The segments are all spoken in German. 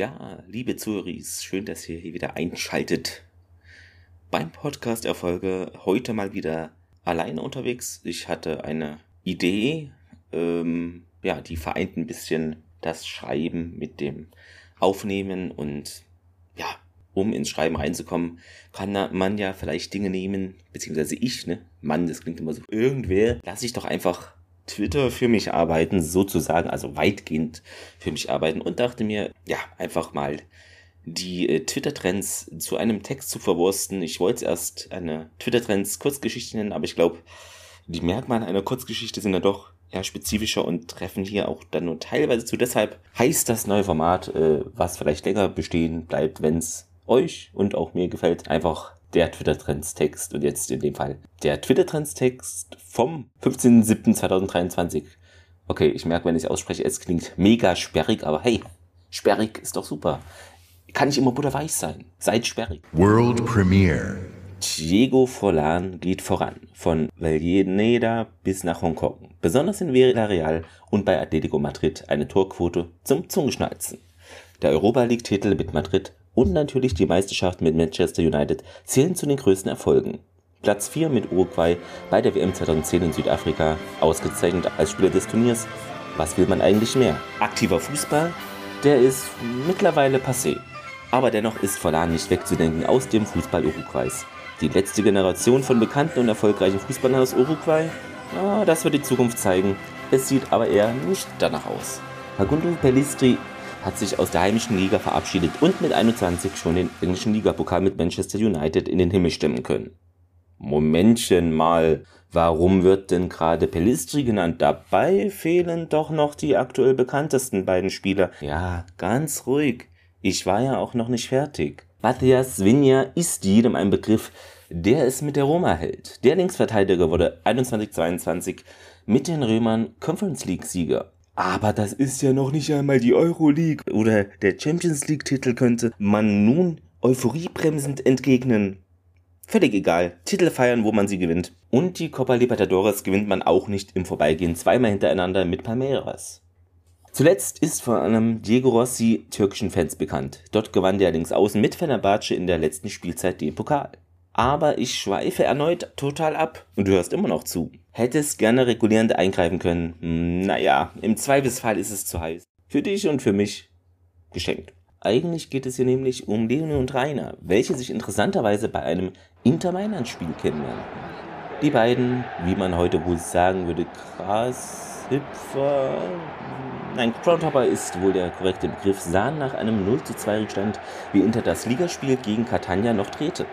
Ja, liebe Zuhörer, schön, dass ihr hier wieder einschaltet. Beim Podcast Erfolge heute mal wieder alleine unterwegs. Ich hatte eine Idee, ähm, ja, die vereint ein bisschen das Schreiben mit dem Aufnehmen und ja, um ins Schreiben reinzukommen, kann man ja vielleicht Dinge nehmen, beziehungsweise ich, ne? Mann, das klingt immer so. Irgendwer, lasse ich doch einfach Twitter für mich arbeiten, sozusagen, also weitgehend für mich arbeiten und dachte mir, ja, einfach mal die äh, Twitter-Trends zu einem Text zu verwursten. Ich wollte erst eine Twitter-Trends Kurzgeschichte nennen, aber ich glaube, die Merkmale einer Kurzgeschichte sind ja doch eher spezifischer und treffen hier auch dann nur teilweise zu. Deshalb heißt das neue Format, äh, was vielleicht länger bestehen bleibt, wenn es euch und auch mir gefällt, einfach der Twitter-Trends-Text und jetzt in dem Fall der Twitter-Trends-Text vom 15.07.2023. Okay, ich merke, wenn ich es ausspreche, es klingt mega sperrig, aber hey, sperrig ist doch super. Kann ich immer butterweich sein. Seid sperrig. World Premiere. Diego Forlan geht voran. Von Valleneda bis nach Hongkong. Besonders in Villarreal und bei Atletico Madrid eine Torquote zum Zungeschnalzen. Der Europa League-Titel mit Madrid und natürlich die Meisterschaft mit Manchester United zählen zu den größten Erfolgen. Platz 4 mit Uruguay bei der WM 2010 in Südafrika, ausgezeichnet als Spieler des Turniers. Was will man eigentlich mehr? Aktiver Fußball? Der ist mittlerweile passé. Aber dennoch ist Forlan nicht wegzudenken aus dem Fußball Uruguays. Die letzte Generation von bekannten und erfolgreichen Fußballern aus Uruguay? Ah, das wird die Zukunft zeigen. Es sieht aber eher nicht danach aus. Fagundo Pellistri hat sich aus der heimischen Liga verabschiedet und mit 21 schon den englischen Ligapokal mit Manchester United in den Himmel stemmen können. Momentchen mal, warum wird denn gerade Pellistri genannt? Dabei fehlen doch noch die aktuell bekanntesten beiden Spieler. Ja, ganz ruhig. Ich war ja auch noch nicht fertig. Matthias Vinja ist jedem ein Begriff, der es mit der Roma hält. Der Linksverteidiger wurde 21-22 mit den Römern Conference League Sieger. Aber das ist ja noch nicht einmal die Euroleague oder der Champions League Titel könnte man nun euphoriebremsend entgegnen. Völlig egal. Titel feiern, wo man sie gewinnt. Und die Copa Libertadores gewinnt man auch nicht im Vorbeigehen zweimal hintereinander mit Palmeiras. Zuletzt ist vor allem Diego Rossi türkischen Fans bekannt. Dort gewann der Linksaußen mit Fenerbahce in der letzten Spielzeit den Pokal. Aber ich schweife erneut total ab und du hörst immer noch zu. Hättest gerne regulierend eingreifen können. Hm, naja, im Zweifelsfall ist es zu heiß. Für dich und für mich geschenkt. Eigentlich geht es hier nämlich um Leonie und Rainer, welche sich interessanterweise bei einem Inter Spiel kennenlernten. Die beiden, wie man heute wohl sagen würde, Grashüpfer, nein, Groundhopper ist wohl der korrekte Begriff, sahen nach einem 0 zu 2 Rückstand, wie Inter das Ligaspiel gegen Catania noch drehte.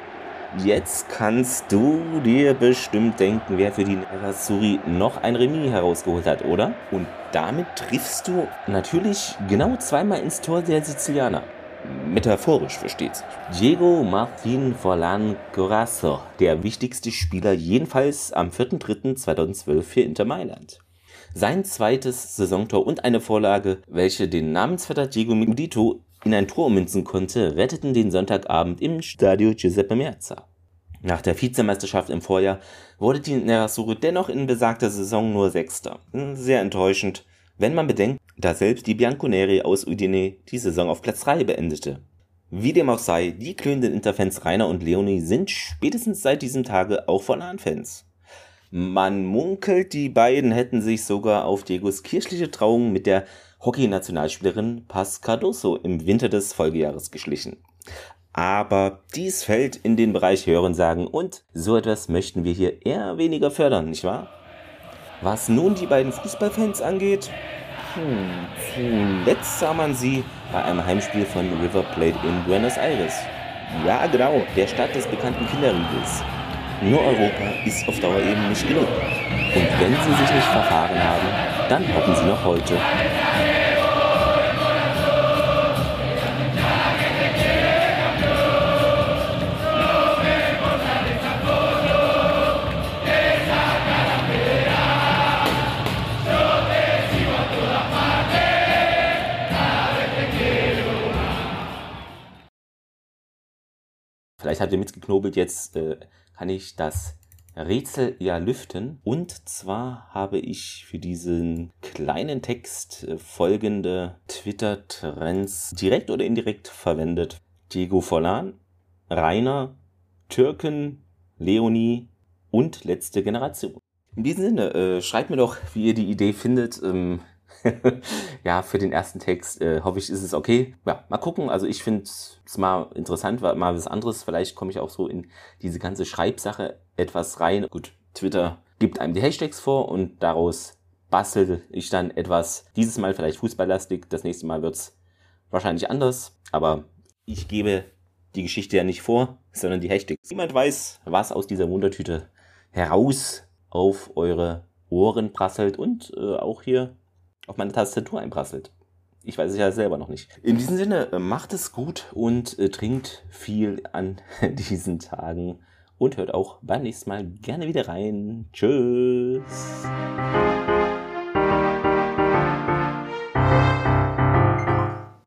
Jetzt kannst du dir bestimmt denken, wer für die Nerazzurri noch ein Remis herausgeholt hat, oder? Und damit triffst du natürlich genau zweimal ins Tor der Sizilianer. Metaphorisch versteht. Diego Martin Forlan Corazo, der wichtigste Spieler jedenfalls am 4.3.2012 für Inter Mailand. Sein zweites Saisontor und eine Vorlage, welche den Namensvetter Diego Milito in ein Tor ummünzen konnte, retteten den Sonntagabend im Stadio Giuseppe Merza. Nach der Vizemeisterschaft im Vorjahr wurde die Nerazzurri dennoch in besagter Saison nur Sechster. Sehr enttäuschend, wenn man bedenkt, dass selbst die Bianconeri aus Udine die Saison auf Platz 3 beendete. Wie dem auch sei, die glühenden Interfans Rainer und Leonie sind spätestens seit diesem Tage auch von Fans. Man munkelt, die beiden hätten sich sogar auf Diegos kirchliche Trauung mit der Hockey-Nationalspielerin Paz Cardoso im Winter des Folgejahres geschlichen. Aber dies fällt in den Bereich Hörensagen und so etwas möchten wir hier eher weniger fördern, nicht wahr? Was nun die beiden Fußballfans angeht, hm, zuletzt sah man sie bei einem Heimspiel von River Plate in Buenos Aires. Ja, genau, der Stadt des bekannten Kinderriegels. Nur Europa ist auf Dauer eben nicht genug. Und wenn sie sich nicht verfahren haben, dann hoffen sie noch heute. Vielleicht habt ihr mitgeknobelt, jetzt äh, kann ich das Rätsel ja lüften. Und zwar habe ich für diesen kleinen Text äh, folgende Twitter-Trends direkt oder indirekt verwendet. Diego Forlan, Rainer, Türken, Leonie und letzte Generation. In diesem Sinne, äh, schreibt mir doch, wie ihr die Idee findet. Ähm, ja, für den ersten Text äh, hoffe ich, ist es okay. Ja, mal gucken. Also ich finde es mal interessant, mal was anderes. Vielleicht komme ich auch so in diese ganze Schreibsache etwas rein. Gut, Twitter gibt einem die Hashtags vor und daraus bastel ich dann etwas. Dieses Mal vielleicht fußballlastig, das nächste Mal wird es wahrscheinlich anders. Aber ich gebe die Geschichte ja nicht vor, sondern die Hashtags. Niemand weiß, was aus dieser Wundertüte heraus auf eure Ohren prasselt und äh, auch hier auf meine Tastatur einprasselt. Ich weiß es ja selber noch nicht. In diesem Sinne, äh, macht es gut und äh, trinkt viel an diesen Tagen und hört auch beim nächsten Mal gerne wieder rein. Tschüss.